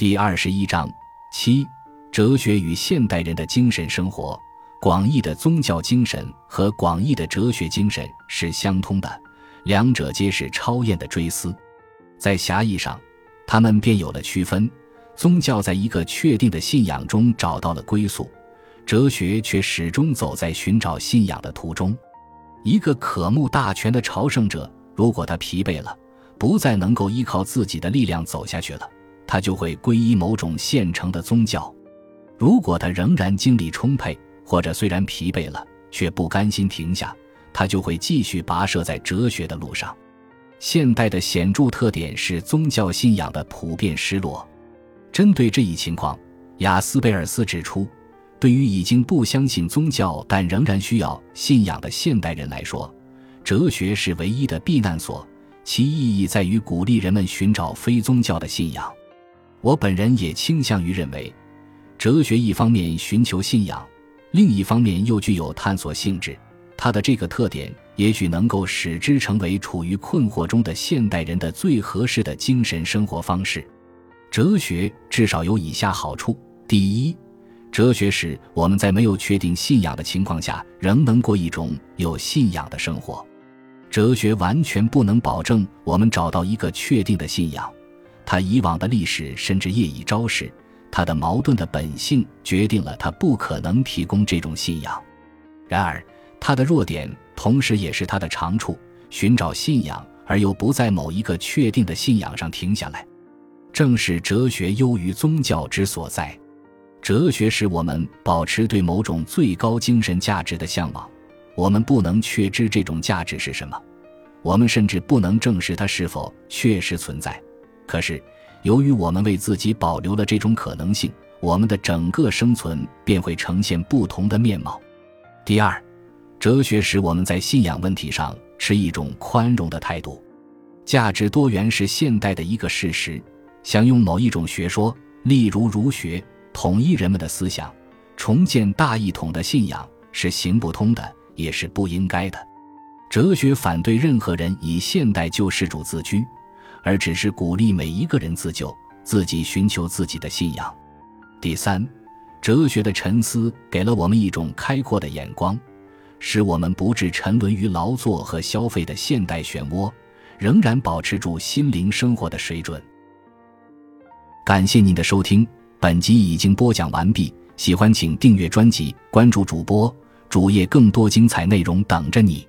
第二十一章七，哲学与现代人的精神生活。广义的宗教精神和广义的哲学精神是相通的，两者皆是超验的追思。在狭义上，他们便有了区分。宗教在一个确定的信仰中找到了归宿，哲学却始终走在寻找信仰的途中。一个渴慕大权的朝圣者，如果他疲惫了，不再能够依靠自己的力量走下去了，他就会皈依某种现成的宗教；如果他仍然精力充沛，或者虽然疲惫了，却不甘心停下，他就会继续跋涉在哲学的路上。现代的显著特点是宗教信仰的普遍失落。针对这一情况，雅斯贝尔斯指出，对于已经不相信宗教但仍然需要信仰的现代人来说，哲学是唯一的避难所，其意义在于鼓励人们寻找非宗教的信仰。我本人也倾向于认为，哲学一方面寻求信仰。另一方面又具有探索性质，它的这个特点也许能够使之成为处于困惑中的现代人的最合适的精神生活方式。哲学至少有以下好处：第一，哲学使我们在没有确定信仰的情况下，仍能过一种有信仰的生活。哲学完全不能保证我们找到一个确定的信仰，他以往的历史甚至业已昭示。他的矛盾的本性决定了他不可能提供这种信仰，然而他的弱点同时也是他的长处：寻找信仰而又不在某一个确定的信仰上停下来，正是哲学优于宗教之所在。哲学使我们保持对某种最高精神价值的向往，我们不能确知这种价值是什么，我们甚至不能证实它是否确实存在。可是。由于我们为自己保留了这种可能性，我们的整个生存便会呈现不同的面貌。第二，哲学使我们在信仰问题上持一种宽容的态度。价值多元是现代的一个事实。想用某一种学说，例如儒学，统一人们的思想，重建大一统的信仰，是行不通的，也是不应该的。哲学反对任何人以现代救世主自居。而只是鼓励每一个人自救，自己寻求自己的信仰。第三，哲学的沉思给了我们一种开阔的眼光，使我们不致沉沦于劳作和消费的现代漩涡，仍然保持住心灵生活的水准。感谢您的收听，本集已经播讲完毕。喜欢请订阅专辑，关注主播主页，更多精彩内容等着你。